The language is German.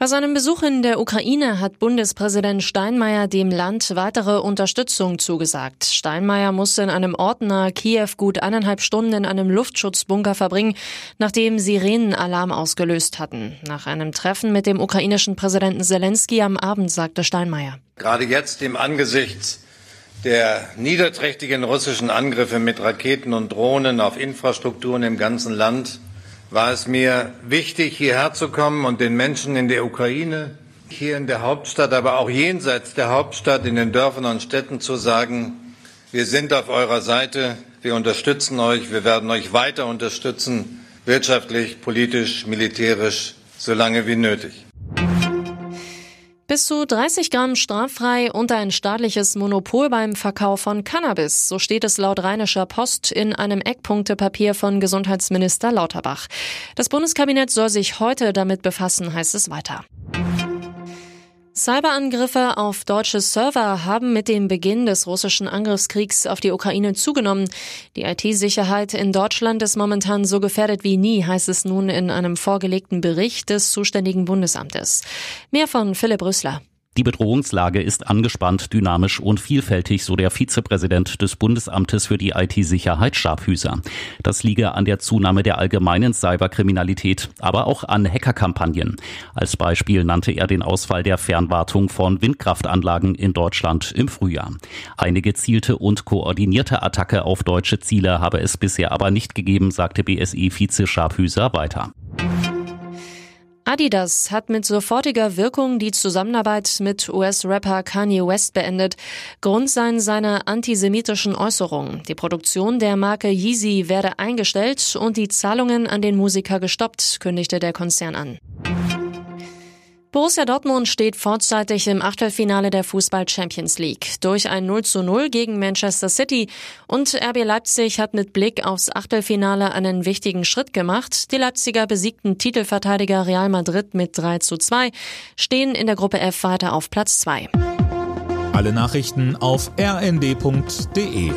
Bei seinem Besuch in der Ukraine hat Bundespräsident Steinmeier dem Land weitere Unterstützung zugesagt. Steinmeier musste in einem Ort nahe Kiew gut eineinhalb Stunden in einem Luftschutzbunker verbringen, nachdem Sirenenalarm ausgelöst hatten. Nach einem Treffen mit dem ukrainischen Präsidenten Zelensky am Abend sagte Steinmeier. Gerade jetzt im Angesichts der niederträchtigen russischen Angriffe mit Raketen und Drohnen auf Infrastrukturen im ganzen Land war es mir wichtig, hierher zu kommen und den Menschen in der Ukraine, hier in der Hauptstadt, aber auch jenseits der Hauptstadt, in den Dörfern und Städten zu sagen, wir sind auf eurer Seite, wir unterstützen euch, wir werden euch weiter unterstützen, wirtschaftlich, politisch, militärisch, solange wie nötig. Bis zu 30 Gramm straffrei und ein staatliches Monopol beim Verkauf von Cannabis. So steht es laut Rheinischer Post in einem Eckpunktepapier von Gesundheitsminister Lauterbach. Das Bundeskabinett soll sich heute damit befassen, heißt es weiter. Cyberangriffe auf deutsche Server haben mit dem Beginn des russischen Angriffskriegs auf die Ukraine zugenommen. Die IT-Sicherheit in Deutschland ist momentan so gefährdet wie nie, heißt es nun in einem vorgelegten Bericht des zuständigen Bundesamtes. Mehr von Philipp Rüssler. Die Bedrohungslage ist angespannt, dynamisch und vielfältig, so der Vizepräsident des Bundesamtes für die IT-Sicherheit Scharfhüser. Das liege an der Zunahme der allgemeinen Cyberkriminalität, aber auch an Hackerkampagnen. Als Beispiel nannte er den Ausfall der Fernwartung von Windkraftanlagen in Deutschland im Frühjahr. Eine gezielte und koordinierte Attacke auf deutsche Ziele habe es bisher aber nicht gegeben, sagte BSI-Vize Scharfhüser weiter. Adidas hat mit sofortiger Wirkung die Zusammenarbeit mit US-Rapper Kanye West beendet. Grund seien seine antisemitischen Äußerungen. Die Produktion der Marke Yeezy werde eingestellt und die Zahlungen an den Musiker gestoppt, kündigte der Konzern an. Borussia Dortmund steht vorzeitig im Achtelfinale der Fußball Champions League. Durch ein 0 zu 0 gegen Manchester City und RB Leipzig hat mit Blick aufs Achtelfinale einen wichtigen Schritt gemacht. Die Leipziger besiegten Titelverteidiger Real Madrid mit 3 zu 2, stehen in der Gruppe F weiter auf Platz 2. Alle Nachrichten auf rnd.de